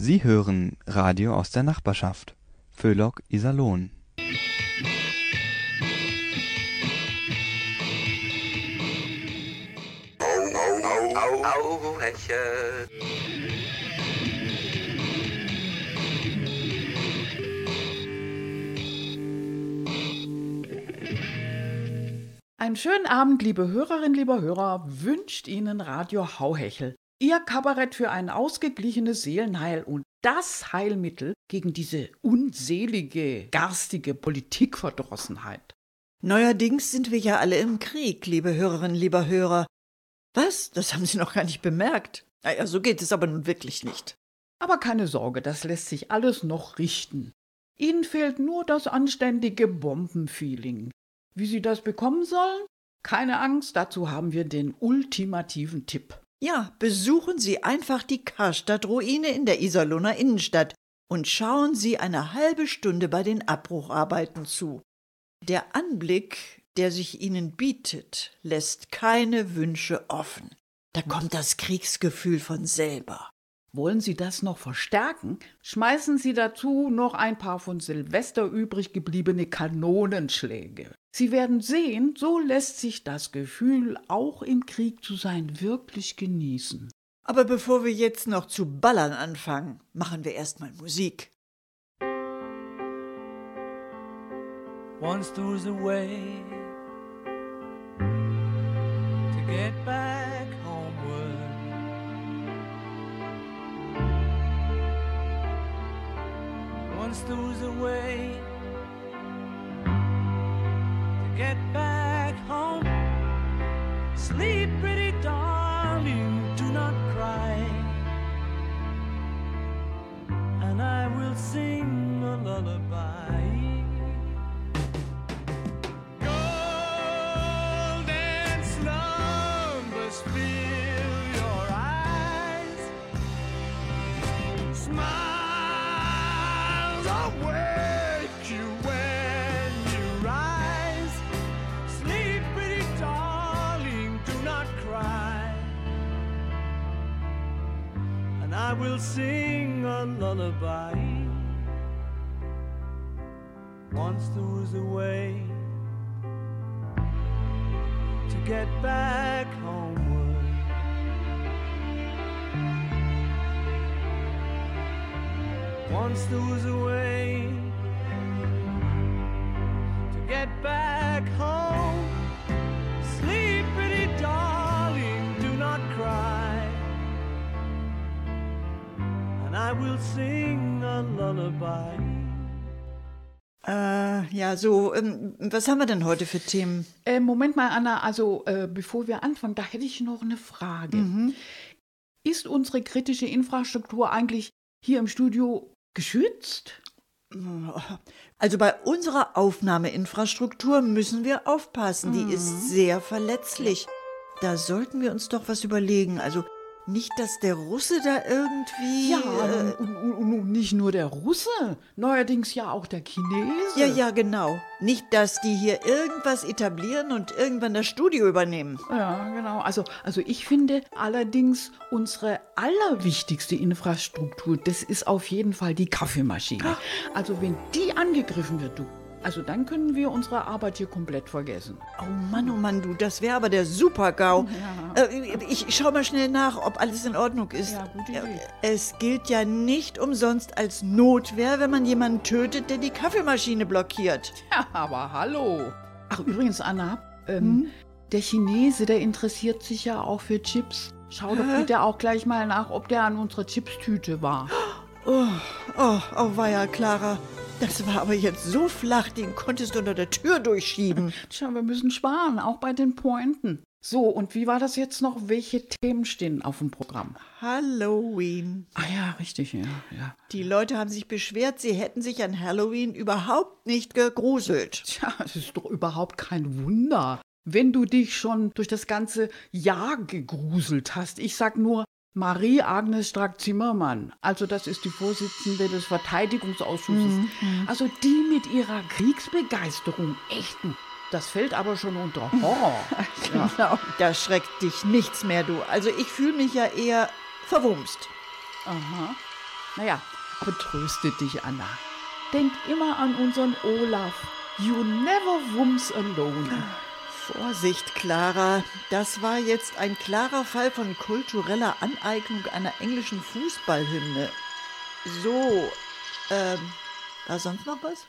Sie hören Radio aus der Nachbarschaft. Föhlock Iserlohn. Aureche. Einen schönen Abend, liebe Hörerinnen, lieber Hörer, wünscht Ihnen Radio Hauhechel. Ihr Kabarett für ein ausgeglichenes Seelenheil und das Heilmittel gegen diese unselige, garstige Politikverdrossenheit. Neuerdings sind wir ja alle im Krieg, liebe Hörerinnen, lieber Hörer. Was? Das haben Sie noch gar nicht bemerkt. Naja, so geht es aber nun wirklich nicht. Aber keine Sorge, das lässt sich alles noch richten. Ihnen fehlt nur das anständige Bombenfeeling. Wie Sie das bekommen sollen? Keine Angst, dazu haben wir den ultimativen Tipp. Ja, besuchen Sie einfach die Karstadt-Ruine in der Iserlohner Innenstadt und schauen Sie eine halbe Stunde bei den Abbrucharbeiten zu. Der Anblick, der sich Ihnen bietet, lässt keine Wünsche offen. Da kommt das Kriegsgefühl von selber. Wollen Sie das noch verstärken? Schmeißen Sie dazu noch ein paar von Silvester übrig gebliebene Kanonenschläge. Sie werden sehen, so lässt sich das Gefühl, auch im Krieg zu sein, wirklich genießen. Aber bevor wir jetzt noch zu ballern anfangen, machen wir erstmal Musik. Once there was a way there Once there was a way to get back home. Sleep, pretty darling, do not cry. And I will sing a lullaby. Äh, ja, so, ähm, was haben wir denn heute für Themen? Äh, Moment mal, Anna, also äh, bevor wir anfangen, da hätte ich noch eine Frage. Ist unsere kritische Infrastruktur eigentlich hier im Studio geschützt? Also bei unserer Aufnahmeinfrastruktur müssen wir aufpassen. Die ist sehr verletzlich. Da sollten wir uns doch was überlegen. Also nicht, dass der Russe da irgendwie. Ja, äh, und, und, und nicht nur der Russe, neuerdings ja auch der Chinese. ja, ja, genau. Nicht, dass die hier irgendwas etablieren und irgendwann das Studio übernehmen. Ja, genau. Also, also ich finde allerdings unsere allerwichtigste Infrastruktur, das ist auf jeden Fall die Kaffeemaschine. Also wenn die angegriffen wird, du, also dann können wir unsere Arbeit hier komplett vergessen. Oh Mann, oh Mann, du, das wäre aber der Super-GAU. Äh, ich schau mal schnell nach, ob alles in Ordnung ist. Ja, gute Idee. Es gilt ja nicht umsonst als Notwehr, wenn man jemanden tötet, der die Kaffeemaschine blockiert. Ja, aber hallo. Ach, übrigens, Anna, ähm, der Chinese, der interessiert sich ja auch für Chips. Schau doch bitte auch gleich mal nach, ob der an unserer Chipstüte war. Oh, oh war ja, Clara. Das war aber jetzt so flach, den konntest du unter der Tür durchschieben. Tja, wir müssen sparen, auch bei den Pointen. So, und wie war das jetzt noch? Welche Themen stehen auf dem Programm? Halloween. Ah ja, richtig, ja. ja. Die Leute haben sich beschwert, sie hätten sich an Halloween überhaupt nicht gegruselt. Tja, es ist doch überhaupt kein Wunder, wenn du dich schon durch das ganze Jahr gegruselt hast. Ich sag nur Marie-Agnes Strack-Zimmermann. Also das ist die Vorsitzende des Verteidigungsausschusses. Also die mit ihrer Kriegsbegeisterung. Echt, du. Das fällt aber schon unter Horror. ja. Genau, da schreckt dich nichts mehr, du. Also ich fühle mich ja eher verwumst. Aha. Naja, aber tröste dich, Anna. Denk immer an unseren Olaf. You never wums alone. Vorsicht, Clara. Das war jetzt ein klarer Fall von kultureller Aneignung einer englischen Fußballhymne. So, ähm, war sonst noch was?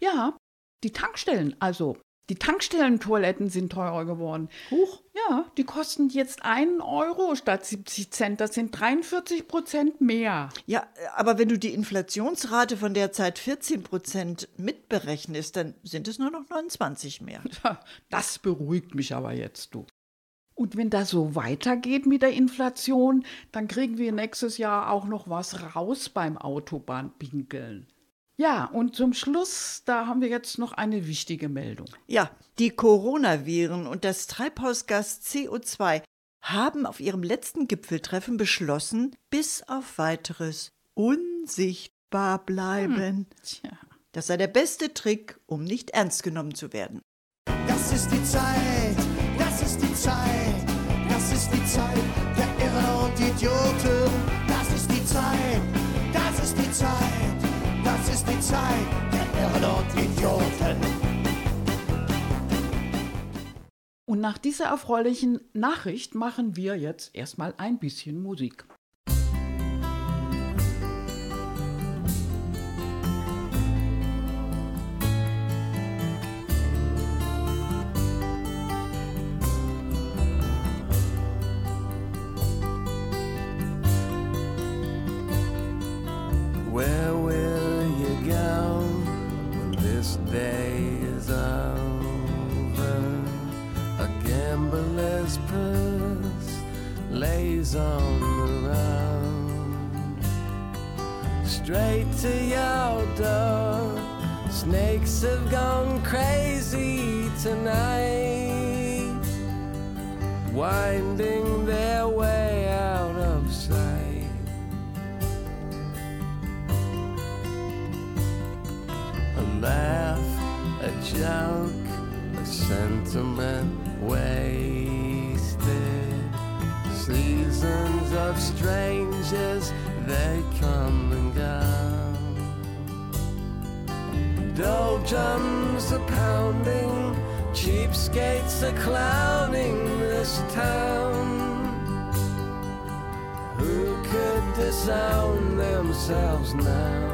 Ja, die Tankstellen, also die Tankstellentoiletten sind teurer geworden. Huch. Ja, die kosten jetzt einen Euro statt 70 Cent. Das sind 43 Prozent mehr. Ja, aber wenn du die Inflationsrate von derzeit 14 Prozent mitberechnest, dann sind es nur noch 29 mehr. Das beruhigt mich aber jetzt, du. Und wenn das so weitergeht mit der Inflation, dann kriegen wir nächstes Jahr auch noch was raus beim Autobahnpinkeln. Ja, und zum Schluss, da haben wir jetzt noch eine wichtige Meldung. Ja, die Coronaviren und das Treibhausgas CO2 haben auf ihrem letzten Gipfeltreffen beschlossen, bis auf weiteres unsichtbar bleiben. Tja. Das sei der beste Trick, um nicht ernst genommen zu werden. Das ist die Zeit, das ist die Zeit, das ist die Zeit der Irren und Idioten. Das ist die Zeit, das ist die Zeit, Zeit der Irren und Idioten. Und nach dieser erfreulichen Nachricht machen wir jetzt erstmal ein bisschen Musik. Have gone crazy tonight, winding their way out of sight. a laugh, a joke, a sentiment Doldrums are pounding, cheapskates are clowning this town. Who could disown themselves now?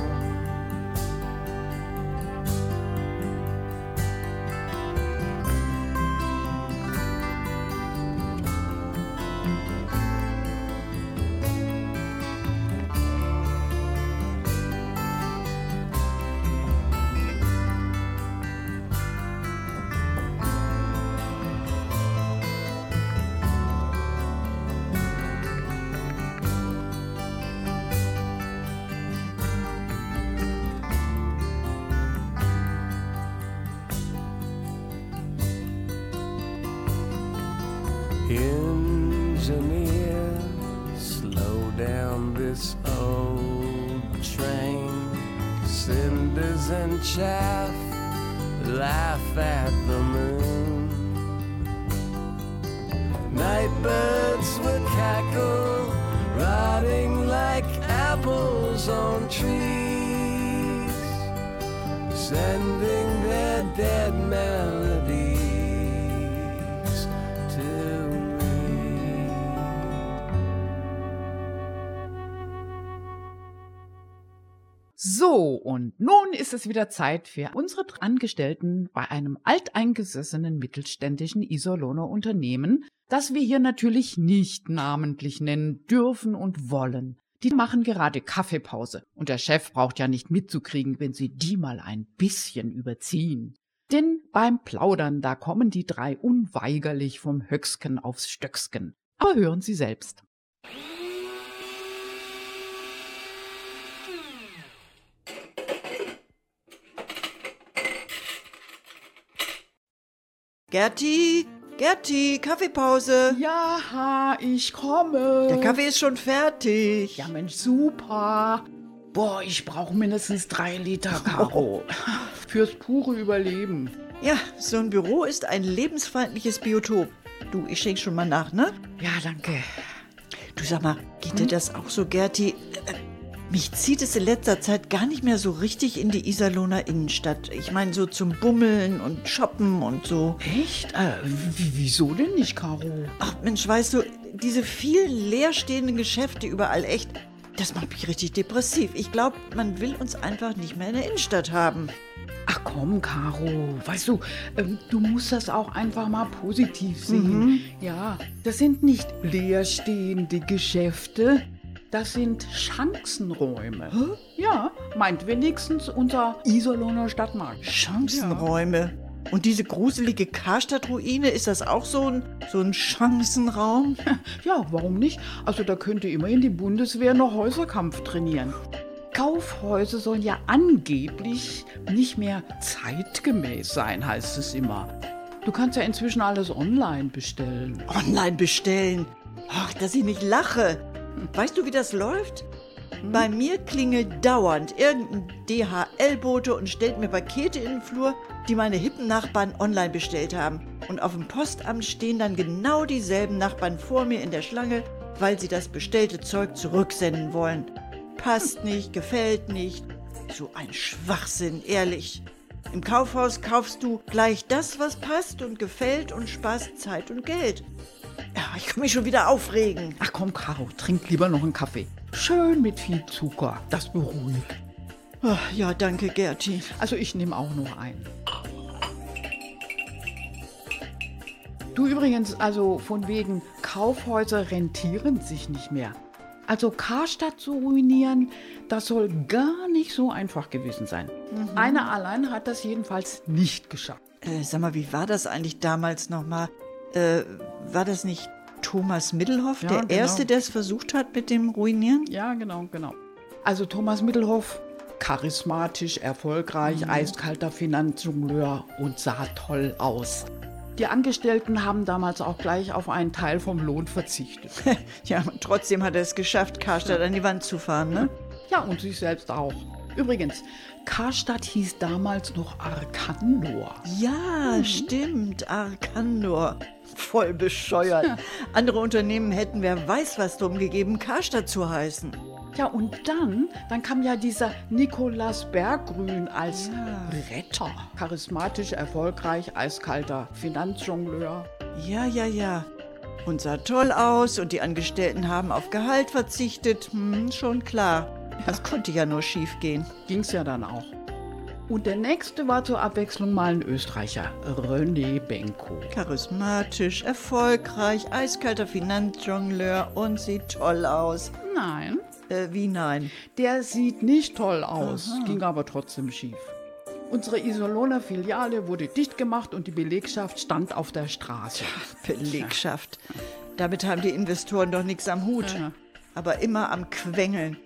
And chaff laugh ist es wieder Zeit für unsere Angestellten bei einem alteingesessenen mittelständischen Iserlohner Unternehmen, das wir hier natürlich nicht namentlich nennen dürfen und wollen. Die machen gerade Kaffeepause und der Chef braucht ja nicht mitzukriegen, wenn sie die mal ein bisschen überziehen. Denn beim Plaudern, da kommen die drei unweigerlich vom Höcksken aufs Stöcksken. Aber hören Sie selbst. Gerti, Gerti, Kaffeepause. Ja, ich komme. Der Kaffee ist schon fertig. Ja, Mensch, super. Boah, ich brauche mindestens drei Liter Karo. Fürs pure Überleben. Ja, so ein Büro ist ein lebensfeindliches Biotop. Du, ich schenk schon mal nach, ne? Ja, danke. Du sag mal, geht dir das auch so, Gerti? Mich zieht es in letzter Zeit gar nicht mehr so richtig in die Iserlohner Innenstadt. Ich meine, so zum Bummeln und Shoppen und so. Echt? Äh, wie, wieso denn nicht, Caro? Ach Mensch, weißt du, diese vielen leerstehenden Geschäfte überall echt, das macht mich richtig depressiv. Ich glaube, man will uns einfach nicht mehr in der Innenstadt haben. Ach komm, Caro, weißt du, ähm, du musst das auch einfach mal positiv sehen. Ja, das sind nicht leerstehende Geschäfte, das sind Chancenräume. Ja, meint wenigstens unser Iserlohner Stadtmarkt. Chancenräume. Und diese gruselige Karstadt-Ruine, ist das auch so ein, so ein Chancenraum? Ja, warum nicht? Also da könnte immerhin die Bundeswehr noch Häuserkampf trainieren. Kaufhäuser sollen ja angeblich nicht mehr zeitgemäß sein, heißt es immer. Du kannst ja inzwischen alles online bestellen. Online bestellen. Ach, dass ich nicht lache. Weißt du, wie das läuft? Bei mir klingelt dauernd irgendein DHL-Bote und stellt mir Pakete in den Flur, die meine hippen Nachbarn online bestellt haben. Und auf dem Postamt stehen dann genau dieselben Nachbarn vor mir in der Schlange, weil sie das bestellte Zeug zurücksenden wollen. Passt nicht, gefällt nicht. So ein Schwachsinn, ehrlich. Im Kaufhaus kaufst du gleich das, was passt und gefällt und sparst Zeit und Geld. Ich kann mich schon wieder aufregen. Ach komm, Caro, trink lieber noch einen Kaffee. Schön mit viel Zucker. Das beruhigt. Ach, ja, danke, Gerti. Also ich nehme auch noch einen. Du übrigens, also von wegen Kaufhäuser rentieren sich nicht mehr. Also Karstadt zu ruinieren, das soll gar nicht so einfach gewesen sein. Einer allein hat das jedenfalls nicht geschafft. Äh, sag mal, wie war das eigentlich damals nochmal? Äh, war das nicht Thomas Middelhoff, Ja, der genau. Erste, der es versucht hat mit dem Ruinieren? Ja, genau, genau. Also Thomas Mittelhoff, charismatisch, erfolgreich, eiskalter Finanzjongleur und sah toll aus. Die Angestellten haben damals auch gleich auf einen Teil vom Lohn verzichtet. Ja, trotzdem hat er es geschafft, Karstadt an die Wand zu fahren, ne? Ja, und sich selbst auch. Übrigens, Karstadt hieß damals noch Arkandor. Ja, stimmt, Arkandor. Voll bescheuert. Andere Unternehmen hätten wer weiß was drum gegeben, Karstadt zu heißen. Ja, und dann, dann kam ja dieser Nikolaus Berggrün als Retter. Charismatisch, erfolgreich, eiskalter Finanzjongleur. Ja, ja, ja. Und sah toll aus und die Angestellten haben auf Gehalt verzichtet. Hm, schon klar. Das konnte ja nur schief gehen. Ging's ja dann auch. Und der nächste war zur Abwechslung mal ein Österreicher, René Benko. Charismatisch, erfolgreich, eiskalter Finanzjongleur und sieht toll aus. Nein, Äh, wie nein? der sieht nicht toll aus, ging aber trotzdem schief. Unsere Iserlohner Filiale wurde dicht gemacht und die Belegschaft stand auf der Straße. Belegschaft. Damit haben die Investoren doch nichts am Hut. Ja. Aber immer am Quengeln.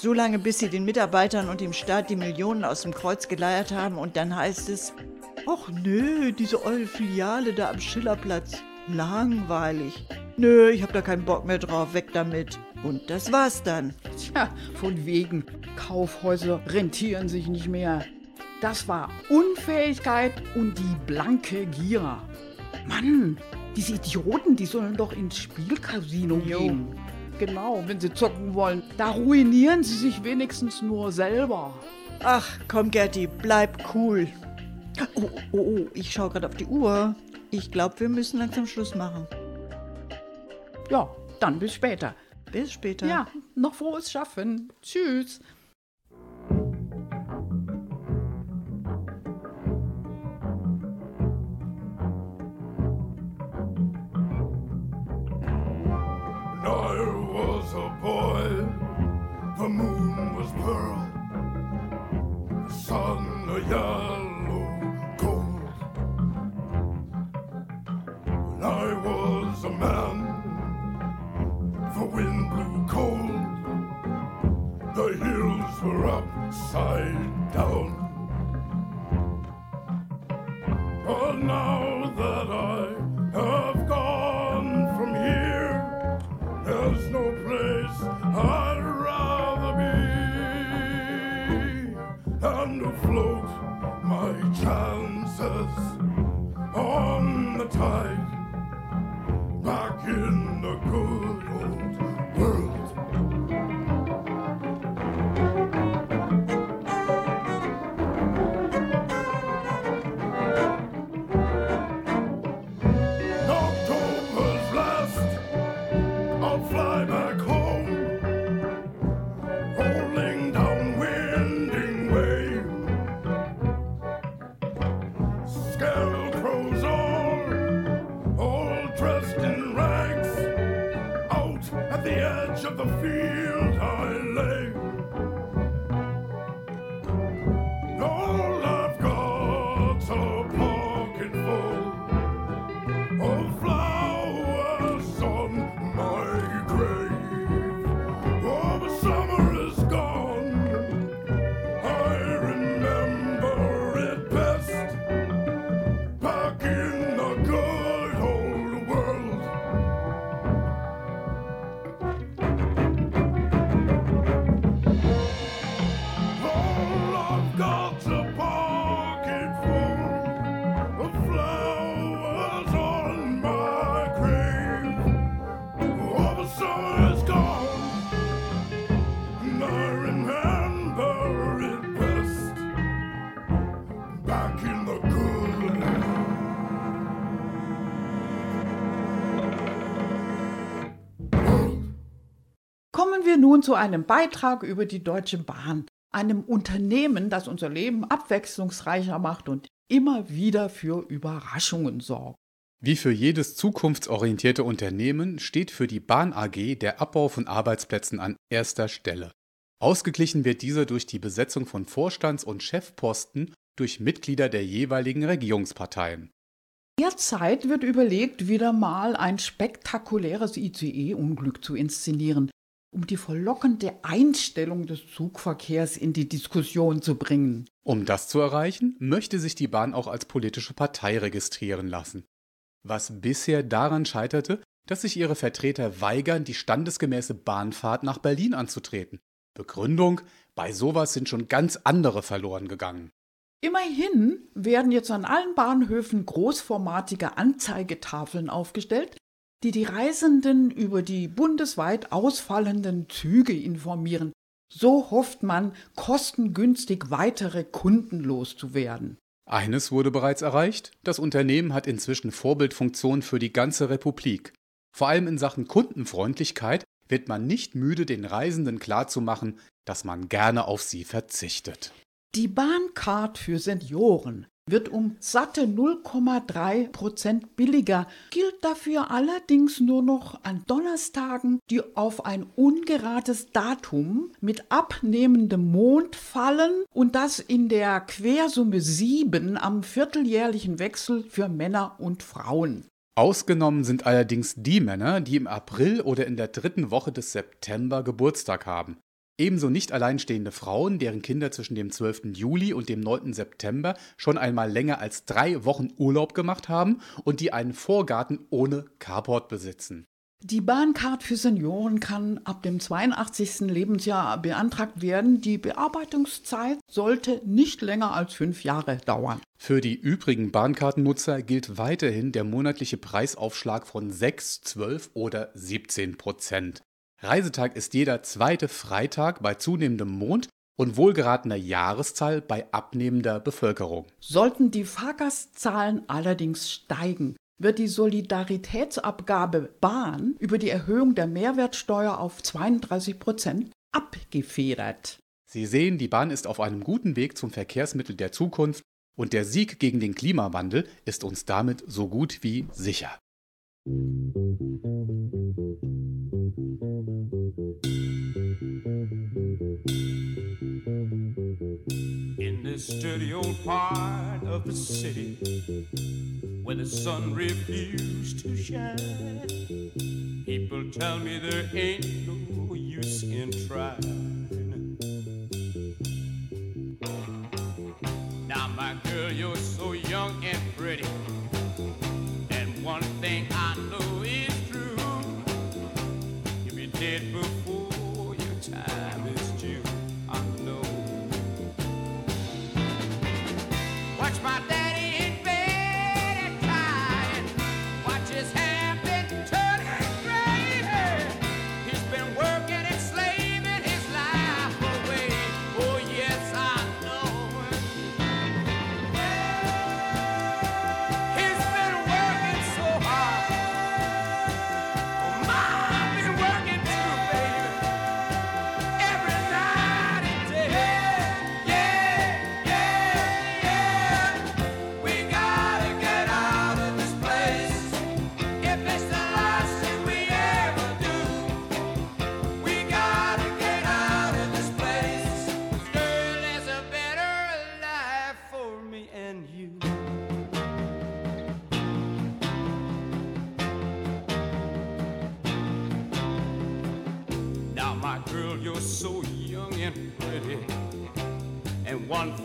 So lange, bis sie den Mitarbeitern und dem Staat die Millionen aus dem Kreuz geleiert haben und dann heißt es, ach nö, diese eure Filiale da am Schillerplatz, langweilig. Nö, ich hab da keinen Bock mehr drauf, weg damit. Und das war's dann. Tja, von wegen, Kaufhäuser rentieren sich nicht mehr. Das war Unfähigkeit und die blanke Gier. Mann, diese Idioten, die sollen doch ins Spielcasino gehen. Genau, wenn sie zocken wollen. Da ruinieren sie sich wenigstens nur selber. Ach, komm Gerti, bleib cool. Oh, oh, oh, ich schau gerade auf die Uhr. Ich glaube, wir müssen langsam Schluss machen. Ja, dann bis später. Bis später. Ja, noch frohes Schaffen. Tschüss. I was a boy, the moon was pearl, the sun a yellow gold. When I was a man, the wind blew cold, the hills were upside down. Nun zu einem Beitrag über die Deutsche Bahn, einem Unternehmen, das unser Leben abwechslungsreicher macht und immer wieder für Überraschungen sorgt. Wie für jedes zukunftsorientierte Unternehmen steht für die Bahn AG der Abbau von Arbeitsplätzen an erster Stelle. Ausgeglichen wird dieser durch die Besetzung von Vorstands- und Chefposten durch Mitglieder der jeweiligen Regierungsparteien. Derzeit wird überlegt, wieder mal ein spektakuläres ICE-Unglück zu inszenieren, um die verlockende Einstellung des Zugverkehrs in die Diskussion zu bringen. Um das zu erreichen, möchte sich die Bahn auch als politische Partei registrieren lassen. Was bisher daran scheiterte, dass sich ihre Vertreter weigern, die standesgemäße Bahnfahrt nach Berlin anzutreten. Begründung, bei sowas sind schon ganz andere verloren gegangen. Immerhin werden jetzt an allen Bahnhöfen großformatige Anzeigetafeln aufgestellt, die die Reisenden über die bundesweit ausfallenden Züge informieren. So hofft man, kostengünstig weitere Kunden loszuwerden. Eines wurde bereits erreicht, das Unternehmen hat inzwischen Vorbildfunktion für die ganze Republik. Vor allem in Sachen Kundenfreundlichkeit wird man nicht müde, den Reisenden klarzumachen, dass man gerne auf sie verzichtet. Die Bahncard für Senioren wird um satte 0,3 Prozent billiger, gilt dafür allerdings nur noch an Donnerstagen, die auf ein ungerates Datum mit abnehmendem Mond fallen und das in der Quersumme 7 am vierteljährlichen Wechsel für Männer und Frauen. Ausgenommen sind allerdings die Männer, die im April oder in der dritten Woche des September Geburtstag haben. Ebenso nicht alleinstehende Frauen, deren Kinder zwischen dem 12. Juli und dem 9. September schon einmal länger als drei Wochen Urlaub gemacht haben und die einen Vorgarten ohne Carport besitzen. Die Bahncard für Senioren kann ab dem 82. Lebensjahr beantragt werden. Die Bearbeitungszeit sollte nicht länger als fünf Jahre dauern. Für die übrigen Bahnkartennutzer gilt weiterhin der monatliche Preisaufschlag von 6, 12 oder 17 Prozent. Reisetag ist jeder zweite Freitag bei zunehmendem Mond und wohlgeratener Jahreszahl bei abnehmender Bevölkerung. Sollten die Fahrgastzahlen allerdings steigen, wird die Solidaritätsabgabe Bahn über die Erhöhung der Mehrwertsteuer auf 32 Prozent abgefedert. Sie sehen, die Bahn ist auf einem guten Weg zum Verkehrsmittel der Zukunft und der Sieg gegen den Klimawandel ist uns damit so gut wie sicher. Dirty old part of the city where the sun refused to shine, people tell me there ain't no use in trying. Now, my girl, you're so young and pretty,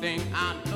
And one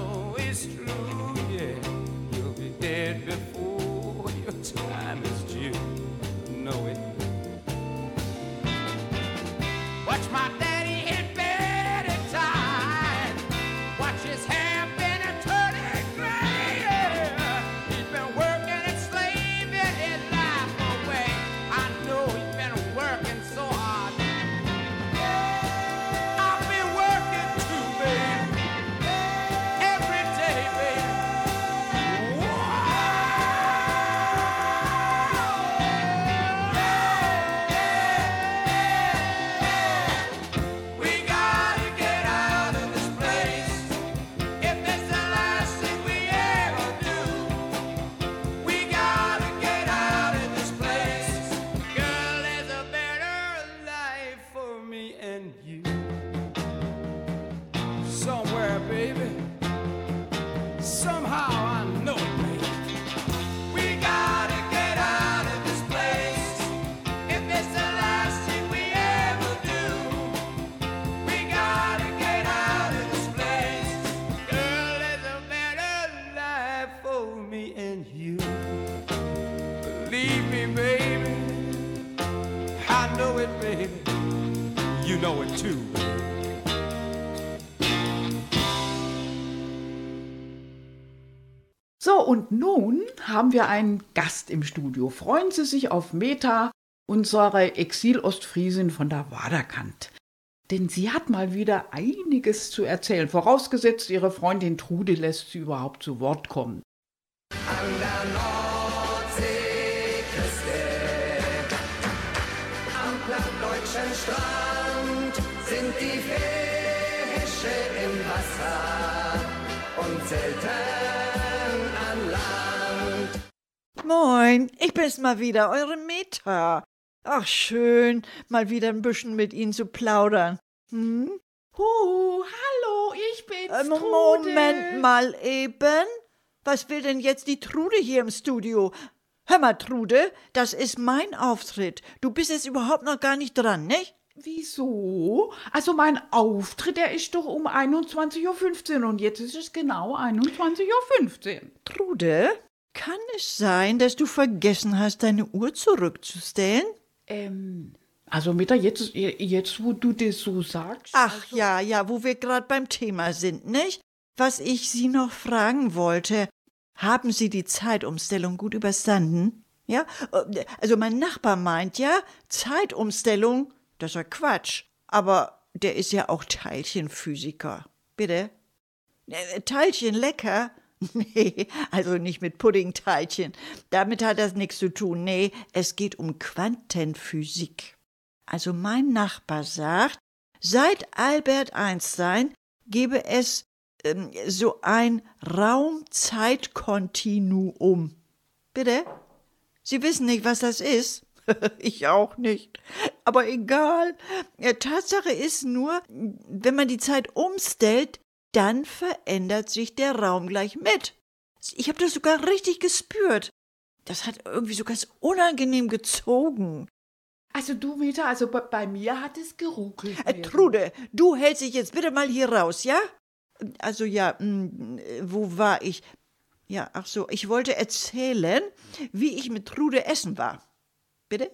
leave me, baby. I know it, baby. You know it too. So, und nun haben wir einen Gast im Studio. Freuen Sie sich auf Meta, unsere Exil-Ostfriesin von der Waderkant. Denn sie hat mal wieder einiges zu erzählen, vorausgesetzt, ihre Freundin Trude lässt sie überhaupt zu Wort kommen. Moin, ich bin's mal wieder, eure Meta. Ach, schön, mal wieder ein bisschen mit Ihnen zu plaudern. Hm? Hu, hallo, ich bin's, Äh, Trude. Moment mal eben. Was will denn jetzt die Trude hier im Studio? Hör mal, Trude, das ist mein Auftritt. Du bist jetzt überhaupt noch gar nicht dran, nicht? Wieso? Also mein Auftritt, der ist doch um 21.15 Uhr und jetzt ist es genau 21.15 Uhr. Trude, kann es sein, dass du vergessen hast, deine Uhr zurückzustellen? Ähm, also Meta, jetzt, jetzt wo du das so sagst. Ach ja, ja, wo wir gerade beim Thema sind, nicht? Was ich Sie noch fragen wollte, haben Sie die Zeitumstellung gut überstanden? Ja, also mein Nachbar meint ja, Zeitumstellung, das ist ja Quatsch. Aber der ist ja auch Teilchenphysiker. Bitte? Äh, Teilchen lecker? Nee, also nicht mit Puddingteilchen. Damit hat das nichts zu tun. Nee, es geht um Quantenphysik. Also mein Nachbar sagt, seit Albert Einstein gebe es ähm, so ein Raumzeitkontinuum. Bitte? Sie wissen nicht, was das ist? ich auch nicht. Aber egal. Ja, Tatsache ist nur, wenn man die Zeit umstellt, dann verändert sich der Raum gleich mit. Ich habe das sogar richtig gespürt. Das hat irgendwie so ganz unangenehm gezogen. Also du, Meta, also bei, bei mir hat es geruckelt. Äh, Trude, du hältst dich jetzt bitte mal hier raus, ja? Also ja, mh, wo war ich? Ja, ach so, ich wollte erzählen, wie ich mit Trude essen war. Bitte?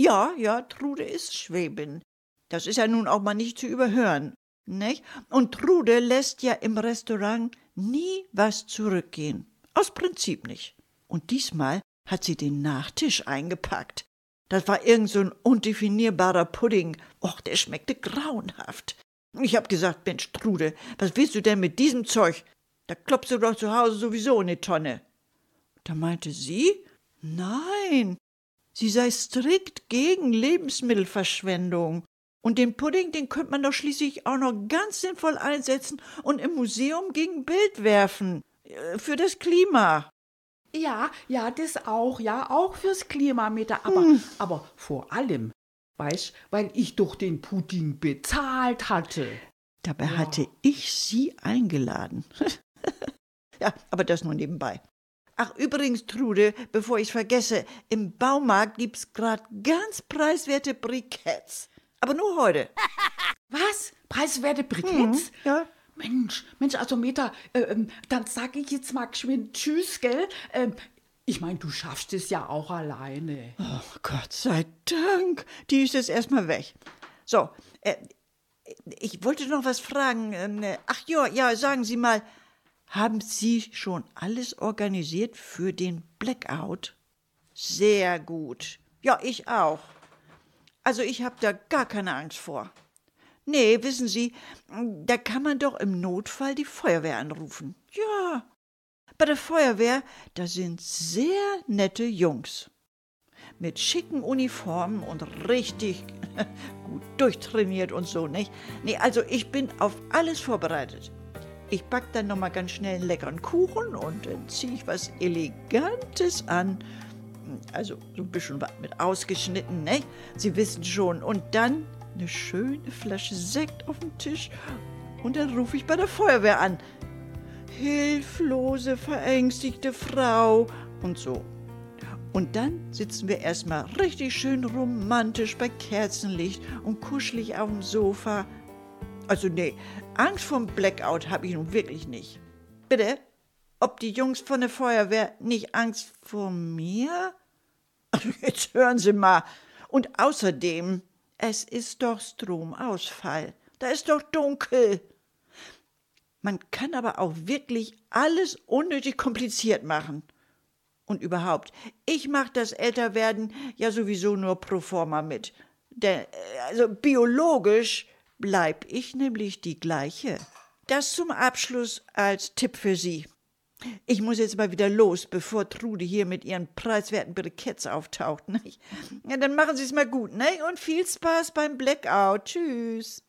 Ja, ja, Trude ist Schwäbin. Das ist ja nun auch mal nicht zu überhören, nicht? Und Trude lässt ja im Restaurant nie was zurückgehen. Aus Prinzip nicht. Und diesmal hat sie den Nachtisch eingepackt. Das war irgend so ein undefinierbarer Pudding. Och, der schmeckte grauenhaft. Ich hab gesagt, Mensch, Trude, was willst du denn mit diesem Zeug? Da klopfst du doch zu Hause sowieso in die Tonne. Da meinte sie, nein, sie sei strikt gegen Lebensmittelverschwendung. Und den Pudding, den könnte man doch schließlich auch noch ganz sinnvoll einsetzen und im Museum gegen Bild werfen. Äh, Für das Klima. Ja, ja, das auch, ja, auch fürs Klimameter, aber, Hm. aber vor allem, weißt, weil ich doch den Pudding bezahlt hatte. Dabei hatte ich sie eingeladen. ja, aber das nur nebenbei. Ach, übrigens, Trude, bevor ich's vergesse, im Baumarkt gibt's grad ganz preiswerte Briketts. Aber nur heute. Was? Preiswerte Briketts? Ja. Mensch, Mensch, also Meta, äh, ähm, dann sag ich jetzt mal geschwind Tschüss, gell? Ähm, ich mein, du schaffst es ja auch alleine. Oh, Gott sei Dank. Die ist jetzt erstmal weg. So, äh, ich wollte noch was fragen. Ähm, äh, ach ja, ja, sagen Sie mal, haben Sie schon alles organisiert für den Blackout? Sehr gut. Ja, ich auch. Also ich habe da gar keine Angst vor. Nee, wissen Sie, da kann man doch im Notfall die Feuerwehr anrufen. Ja. Bei der Feuerwehr, da sind sehr nette Jungs. Mit schicken Uniformen und richtig gut durchtrainiert und so, nicht? Nee, also ich bin auf alles vorbereitet. Ich back dann nochmal ganz schnell einen leckeren Kuchen und dann ziehe ich was Elegantes an. Also so ein bisschen was mit ausgeschnitten, ne? Sie wissen schon. Und dann eine schöne Flasche Sekt auf dem Tisch. Und dann rufe ich bei der Feuerwehr an. Hilflose, verängstigte Frau und so. Und dann sitzen wir erstmal richtig schön romantisch bei Kerzenlicht und kuschelig auf dem Sofa. Also nee, Angst vom Blackout habe ich nun wirklich nicht. Bitte? Ob die Jungs von der Feuerwehr nicht Angst vor mir? Jetzt hören Sie mal. Und außerdem, Es ist doch Stromausfall. Da ist doch dunkel. Man kann aber auch wirklich alles unnötig kompliziert machen. Und überhaupt, ich mache das Älterwerden ja sowieso nur pro forma mit. Denn, äh, also biologisch bleib ich nämlich die gleiche. Das zum Abschluss als Tipp für Sie. Ich muss jetzt mal wieder los, bevor Trude hier mit ihren preiswerten Briketts auftaucht. Ne? Ja, dann machen Sie es mal gut, ne? Und viel Spaß beim Blackout. Tschüss.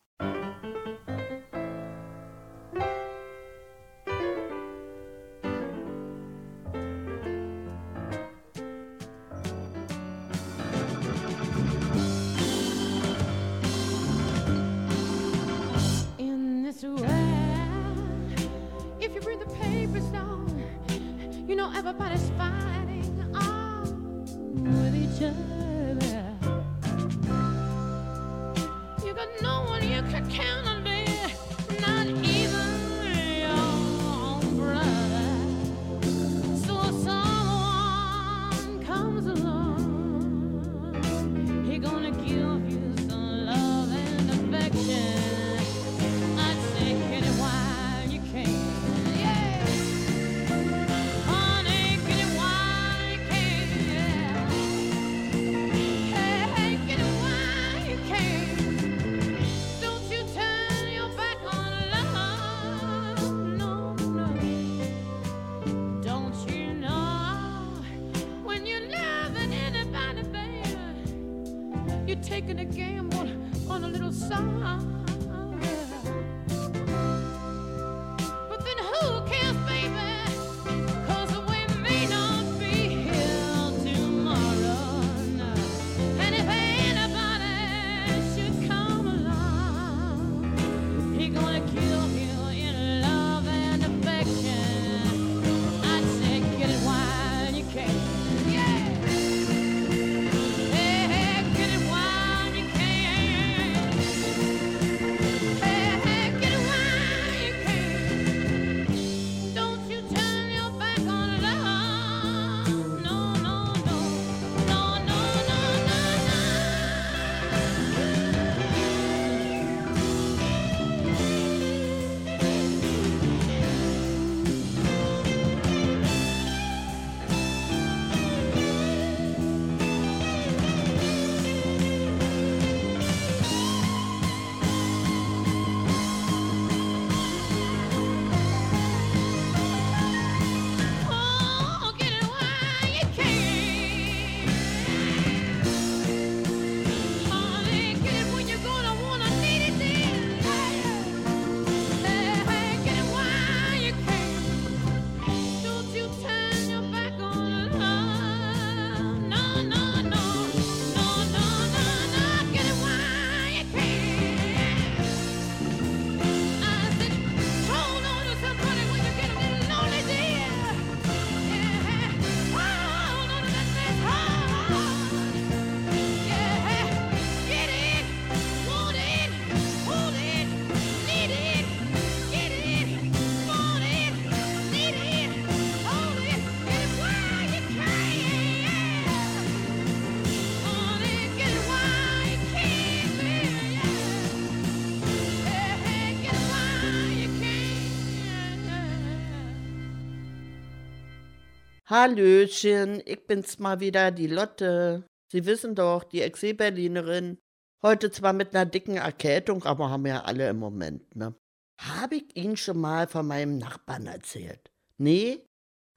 Hallöchen, ich bin's mal wieder, die Lotte. Sie wissen doch, die Ex-Berlinerin. Heute zwar mit einer dicken Erkältung, aber haben ja alle im Moment, ne? Habe ich Ihnen schon mal von meinem Nachbarn erzählt? Nee?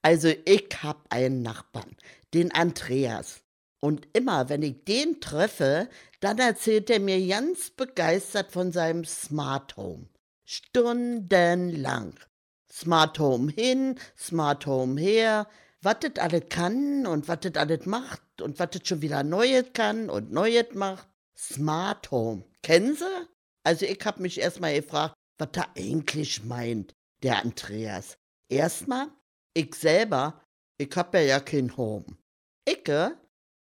Also ich hab einen Nachbarn, den Andreas. Und immer, wenn ich den treffe, dann erzählt er mir ganz begeistert von seinem Smart Home. Stundenlang. Smart Home hin, Smart Home her, was das alles kann und was das alles macht und was das schon wieder Neues kann und Neues macht. Smart Home. Kennen Sie? Also ich hab mich erstmal gefragt, was er eigentlich meint, der Andreas. Erstmal, ich selber, ich hab ja ja kein Home. Icke,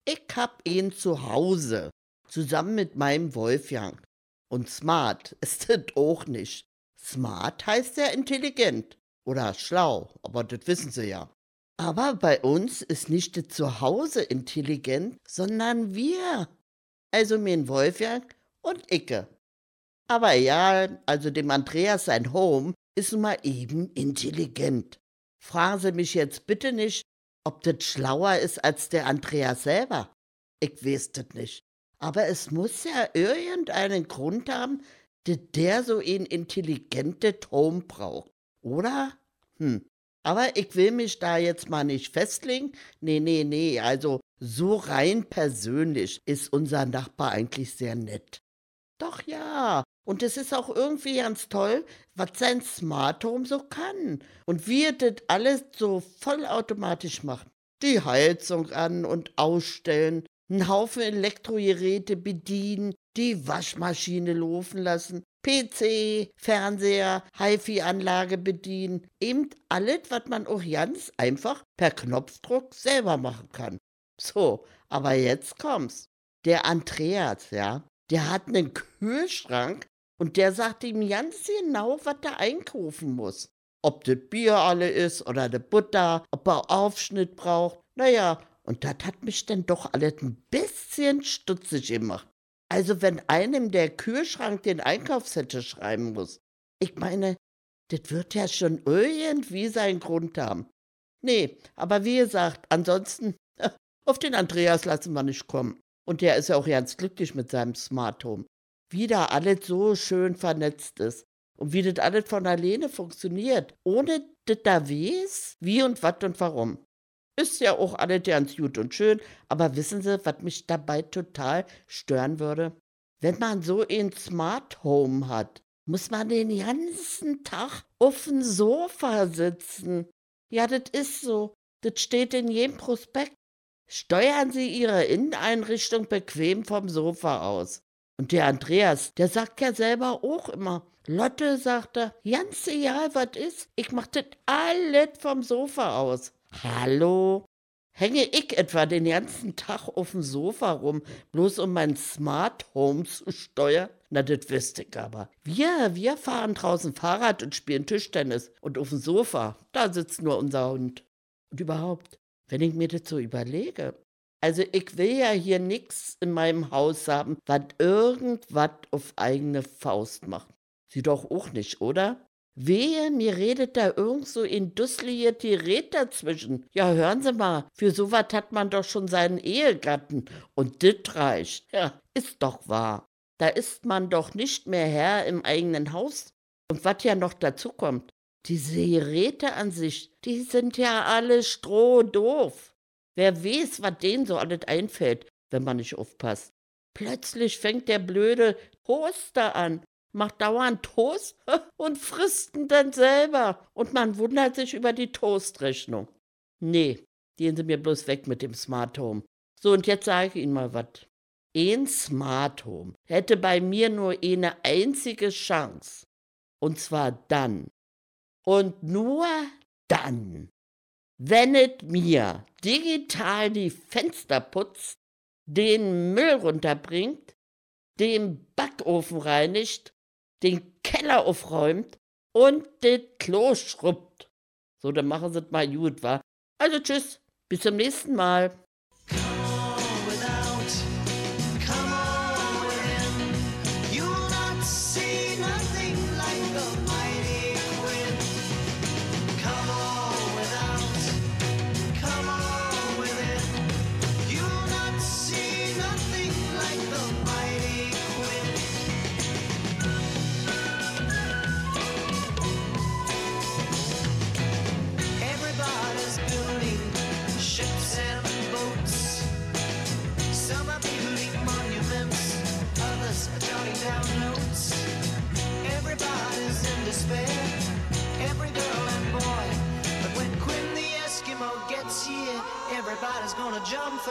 ich hab ihn zu Hause, zusammen mit meinem Wolfgang. Und smart ist das auch nicht. Smart heißt ja intelligent oder schlau, aber das wissen Sie ja. Aber bei uns ist nicht das Zuhause intelligent, sondern wir. Also mein Wolfgang und Icke. Aber ja, also dem Andreas sein Home ist nun mal eben intelligent. Fragen Sie mich jetzt bitte nicht, ob das schlauer ist als der Andreas selber. Ich weiß das nicht. Aber es muss ja irgendeinen Grund haben, dass der so ein intelligentes Home braucht. Oder? Hm. Aber ich will mich da jetzt mal nicht festlegen. Nee, nee, nee. Also so rein persönlich ist unser Nachbar eigentlich sehr nett. Doch ja. Und es ist auch irgendwie ganz toll, was sein Smart Home so kann. Und wie er das alles so vollautomatisch macht. Die Heizung an und ausstellen, einen Haufen Elektrogeräte bedienen, die Waschmaschine laufen lassen, PC, Fernseher, HiFi-Anlage bedienen. Eben alles, was man auch ganz einfach per Knopfdruck selber machen kann. So, aber jetzt kommt's. Der Andreas, ja, der hat einen Kühlschrank und der sagt ihm ganz genau, was er einkaufen muss. Ob das Bier alle ist oder die Butter, ob er Aufschnitt braucht. Naja, und das hat mich dann doch alles ein bisschen stutzig gemacht. Also wenn einem der Kühlschrank den Einkaufszettel schreiben muss. Ich meine, das wird ja schon irgendwie seinen Grund haben. Nee, aber wie gesagt, ansonsten, auf den Andreas lassen wir nicht kommen. Und der ist ja auch ganz glücklich mit seinem Smart Home. Wie da alles so schön vernetzt ist. Und wie das alles von alleine funktioniert. Ohne das da weiß, wie und was und warum. Ist ja auch alles ganz gut und schön, aber wissen Sie, was mich dabei total stören würde? Wenn man so ein Smart Home hat, muss man den ganzen Tag auf dem Sofa sitzen. Ja, das ist so. Das steht in jedem Prospekt. Steuern Sie Ihre Inneneinrichtung bequem vom Sofa aus. Und der Andreas, der sagt ja selber auch immer, Lotte, sagt er, ganz egal was ist, ich mach das alles vom Sofa aus. Hallo? Hänge ich etwa den ganzen Tag auf dem Sofa rum, bloß um mein Smart Home zu steuern? Na, das wüsste ich aber. Wir, wir fahren draußen Fahrrad und spielen Tischtennis. Und auf dem Sofa, da sitzt nur unser Hund. Und überhaupt, wenn ich mir das so überlege. Also ich will ja hier nichts in meinem Haus haben, was irgendwas auf eigene Faust macht. Sie doch auch nicht, oder? Wehe, mir redet da irgend so ein dusseliger Gerät dazwischen. Ja, hören Sie mal, für sowas hat man doch schon seinen Ehegatten. Und dit reicht. Ja, ist doch wahr. Da ist man doch nicht mehr Herr im eigenen Haus. Und was ja noch dazu kommt, diese Geräte an sich, die sind ja alle strohdoof. Wer weiß, was denen so alles einfällt, wenn man nicht aufpasst. Plötzlich fängt der blöde Toaster an, macht dauernd Toast und frisst ihn dann selber. Und man wundert sich über die Toastrechnung. Nee, gehen Sie mir bloß weg mit dem Smart Home. So, und jetzt sage ich Ihnen mal was. Ein Smart Home hätte bei mir nur eine einzige Chance. Und zwar dann. Und nur dann, wenn es mir digital die Fenster putzt, den Müll runterbringt, den Backofen reinigt, den Keller aufräumt und das Klo schrubbt. So, dann machen Sie es mal gut, wa? Also tschüss, bis zum nächsten Mal.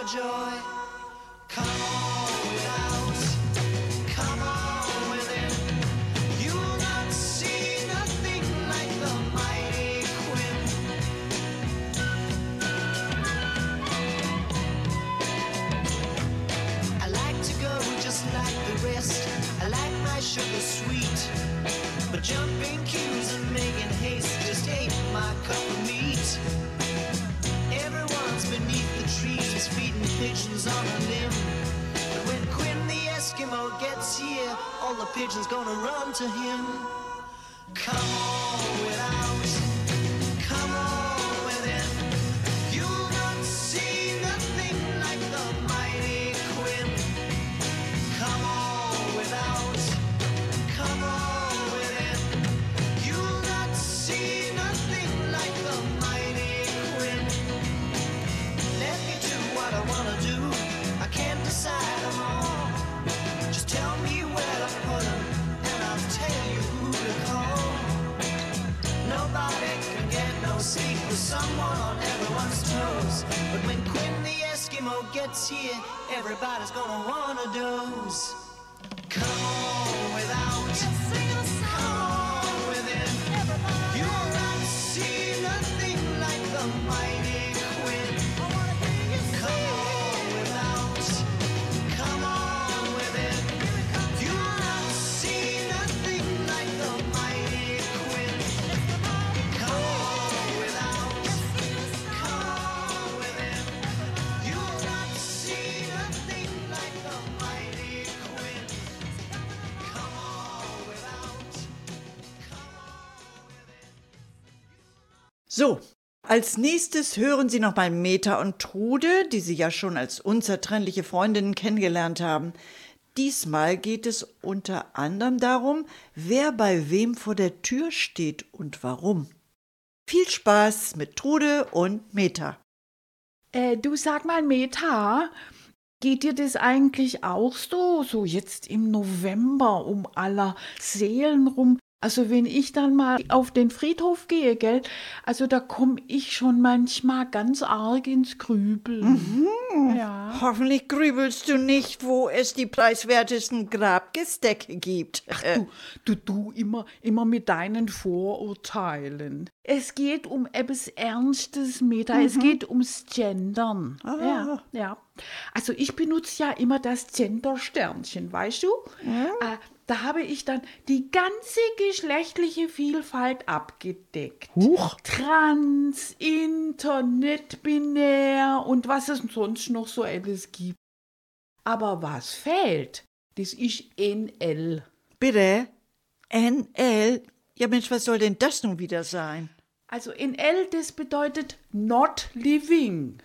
For joy. Someone on everyone's toes. But when Quinn the Eskimo gets here, everybody's gonna wanna doze. Come on without, So, als nächstes hören Sie noch mal Meta und Trude, die Sie ja schon als unzertrennliche Freundinnen kennengelernt haben. Diesmal geht es unter anderem darum, wer bei wem vor der Tür steht und warum. Viel Spaß mit Trude und Meta. Äh, du sag mal, Meta, geht dir das eigentlich auch so, so jetzt im November um aller Seelen rum? Also wenn ich dann mal auf den Friedhof gehe, gell, also da komme ich schon manchmal ganz arg ins Grübeln. Ja. Hoffentlich grübelst du nicht, wo es die preiswertesten Grabgestecke gibt. Äh, Du, du, du, immer, immer mit deinen Vorurteilen. Es geht um etwas Ernstes, Meta. Es geht ums Gendern. Ja, ja. Also ich benutze ja immer das Gender-Sternchen, weißt du? Äh, da habe ich dann die ganze geschlechtliche Vielfalt abgedeckt. Huch. Trans, Internet, binär und was es sonst noch so alles gibt. Aber was fehlt, das ist NL. bitte? NL? Ja Mensch, was soll denn das nun wieder sein? Also NL, das bedeutet not living.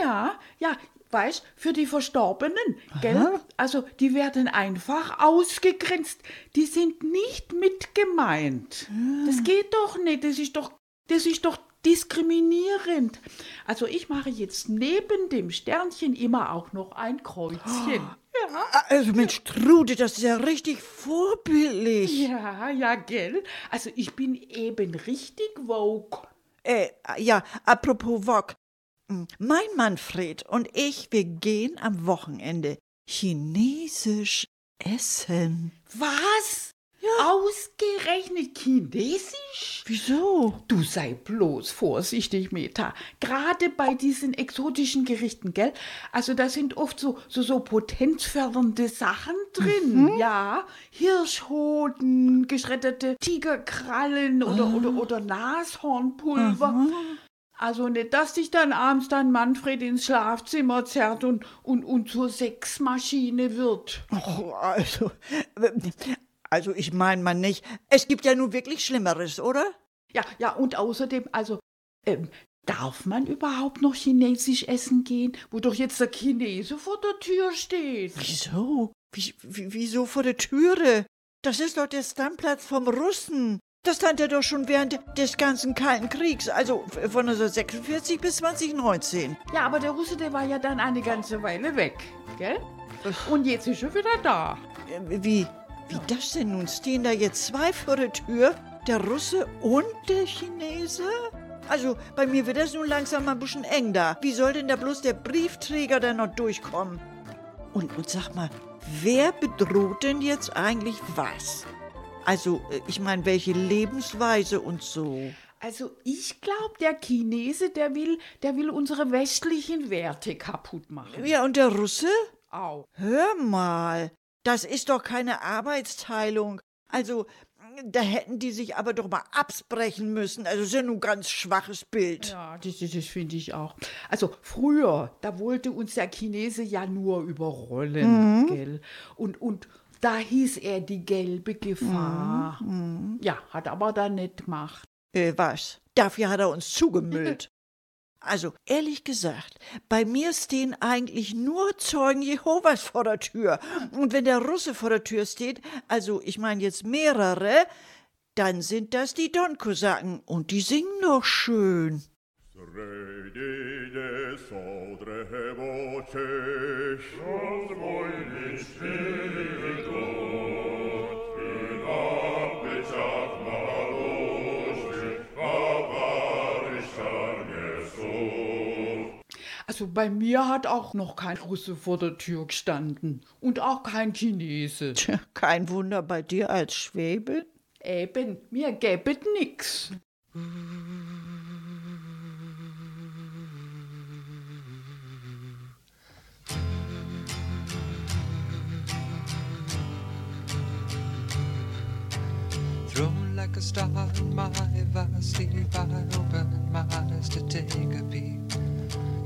Ja, ja, weißt, für die Verstorbenen, gell? Also die werden einfach ausgegrenzt. Die sind nicht mit gemeint. Das geht doch nicht. Das ist doch, das ist doch diskriminierend. Also ich mache jetzt neben dem Sternchen immer auch noch ein Kreuzchen. Also Mensch, Trude, das ist ja richtig vorbildlich. Ja, ja, gell? Also ich bin eben richtig Vogue. Äh, ja, apropos Wok. Hm, Mein Manfred und ich, wir gehen am Wochenende chinesisch essen. Was? Ausgerechnet Chinesisch? Wieso? Du sei bloß vorsichtig, Meta. Gerade bei diesen exotischen Gerichten, gell? Also da sind oft so, so, so potenzfördernde Sachen drin. Ja, Hirschhoden, geschredderte Tigerkrallen oder, oder, oder Nashornpulver. Also nicht, dass dich dann abends dein Manfred ins Schlafzimmer zerrt und, und, und zur Sexmaschine wird. Oh, also, also ich meine mal nicht. Es gibt ja nun wirklich Schlimmeres, oder? Ja, ja, und außerdem, also, ähm, darf man überhaupt noch Chinesisch essen gehen, wo doch jetzt der Chinese vor der Tür steht? Wieso? Wie, wie, wieso vor der Türe? Das ist doch der Stammplatz vom Russen. Das stand er doch schon während des ganzen Kalten Kriegs, also von 1946 bis 2019. Ja, aber der Russe, der war ja dann eine ganze Weile weg, gell? Und jetzt ist er wieder da. Äh, Wie, wie das denn nun? Stehen da jetzt zwei vor der Tür? Der Russe und der Chinese? Also, bei mir wird das nun langsam mal ein bisschen eng da. Wie soll denn da bloß der Briefträger da noch durchkommen? Und, und sag mal, wer bedroht denn jetzt eigentlich was? Also, äh, ich meine, welche Lebensweise und so. Also ich glaube, der Chinese, der will, der will unsere westlichen Werte kaputt machen. Ja, und der Russe? Au. Hör mal, das ist doch keine Arbeitsteilung. Also, Da hätten die sich aber doch mal absprechen müssen. Also, das ist ja nun ein ganz schwaches Bild. Ja, das, das, das finde ich auch. Also früher, da wollte uns der Chinese ja nur überrollen, gell? Und, und da hieß er die gelbe Gefahr. Ja, hat aber dann nicht gemacht. Äh, was? Dafür hat er uns zugemüllt. Also, ehrlich gesagt, bei mir stehen eigentlich nur Zeugen Jehovas vor der Tür. Und wenn der Russe vor der Tür steht, also ich meine jetzt mehrere, dann sind das die Donkosaken und die singen doch schön. Sredi Also bei mir hat auch noch kein Russe vor der Tür gestanden. Und auch kein Chinese. Tja, kein Wunder bei dir als Schwäbe. Eben, mir gäbet nix. Thrown like a star in my vast sleep, I opened my eyes to take a peek.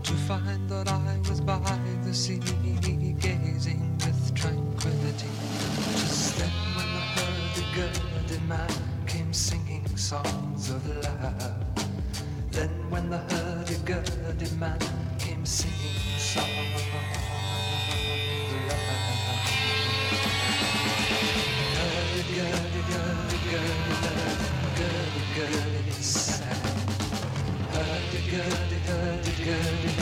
to find that I was by the sea, gazing with tranquility. Just then, when the hurdy-gurdy man came singing songs of love. Then, when the hurdy-gurdy man came singing songs of love. Girly, girly, girly, girly, girly, girly, girly, girly, girly, girly, girly, girly,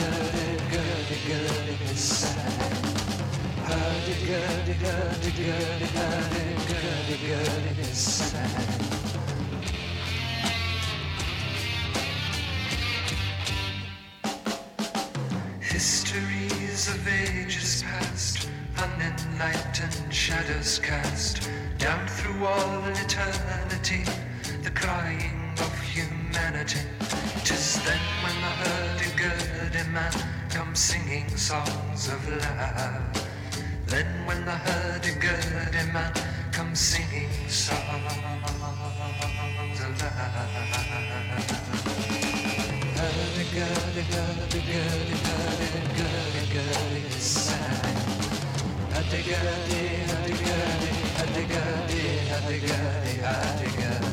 Histories of ages past, unenlightened shadows cast down through all eternity, the crying of humanity. Tis then when the hurdy-gurdy man comes singing songs of love. Then when the hurdy-gurdy man comes singing songs of love. Hurdy-gurdy, hurdy-gurdy, hurdy-gurdy, gurdy, sang. Hurdy-gurdy, hurdy-gurdy, hurdy-gurdy, hurdy-gurdy, hurdy-gurdy.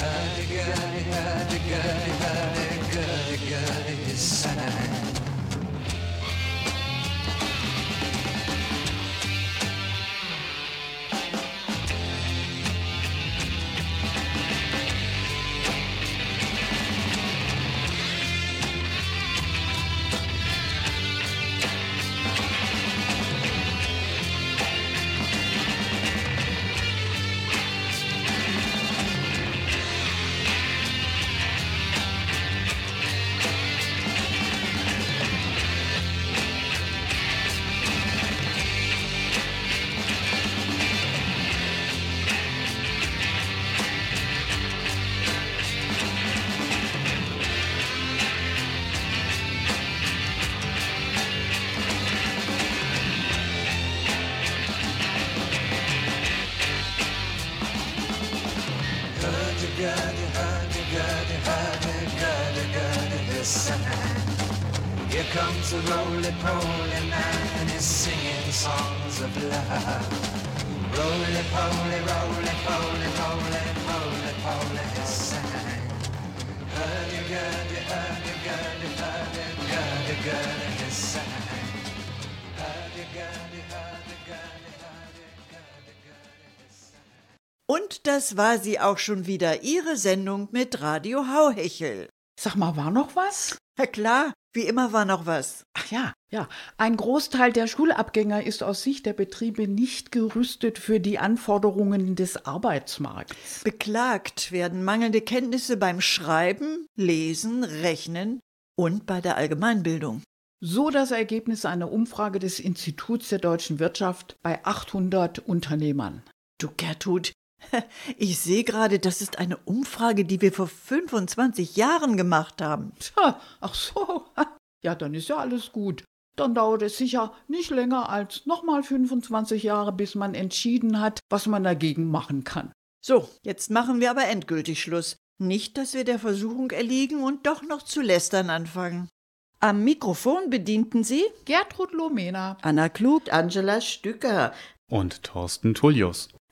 Hurdy-gurdy, hurdy-gurdy, hurdy-gurdy, gurdy, sang. Here comes a roly-poly man and he's singing songs of love. Roly-poly, roly-poly, roly-poly, poly, he sang. Hurdy, gurdy, hurdy, gurdy, hurdy, gurdy, gurdy, he sang. Hurdy, gurdy, hurdy, gurdy. Und das war sie auch schon wieder, ihre Sendung mit Radio Hauhechel. Sag mal, war noch was? Na klar, wie immer war noch was. Ach ja, ja. Ein Großteil der Schulabgänger ist aus Sicht der Betriebe nicht gerüstet für die Anforderungen des Arbeitsmarkts. Beklagt werden mangelnde Kenntnisse beim Schreiben, Lesen, Rechnen und bei der Allgemeinbildung. So das Ergebnis einer Umfrage des Instituts der deutschen Wirtschaft bei 800 Unternehmern. Du Gertrud, ich sehe gerade, das ist eine Umfrage, die wir vor 25 Jahren gemacht haben. Tja, ach so. Ja, dann ist ja alles gut. Dann dauert es sicher nicht länger als nochmal 25 Jahre, bis man entschieden hat, was man dagegen machen kann. So, jetzt machen wir aber endgültig Schluss. Nicht, dass wir der Versuchung erliegen und doch noch zu lästern anfangen. Am Mikrofon bedienten sie Gertrud Lomena. Anna Klug, Angela Stücker. Und Thorsten Tullius.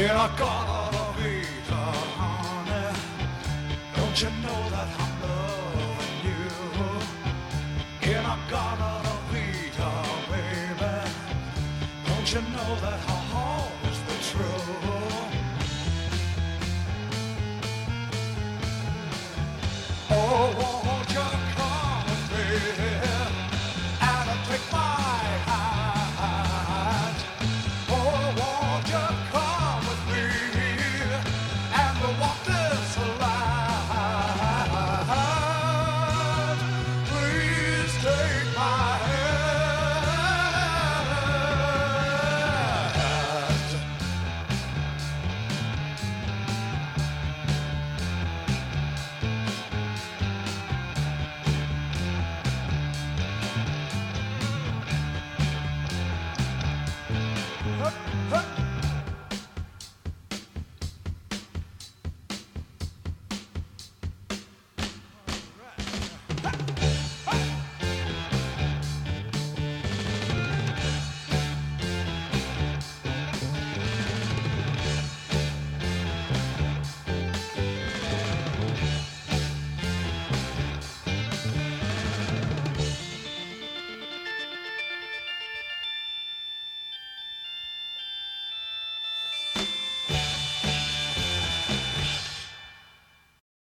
You, in a garden of Eden, honey. Don't you know that I'm loving you? In a garden of Eden, baby. Don't you know that I'm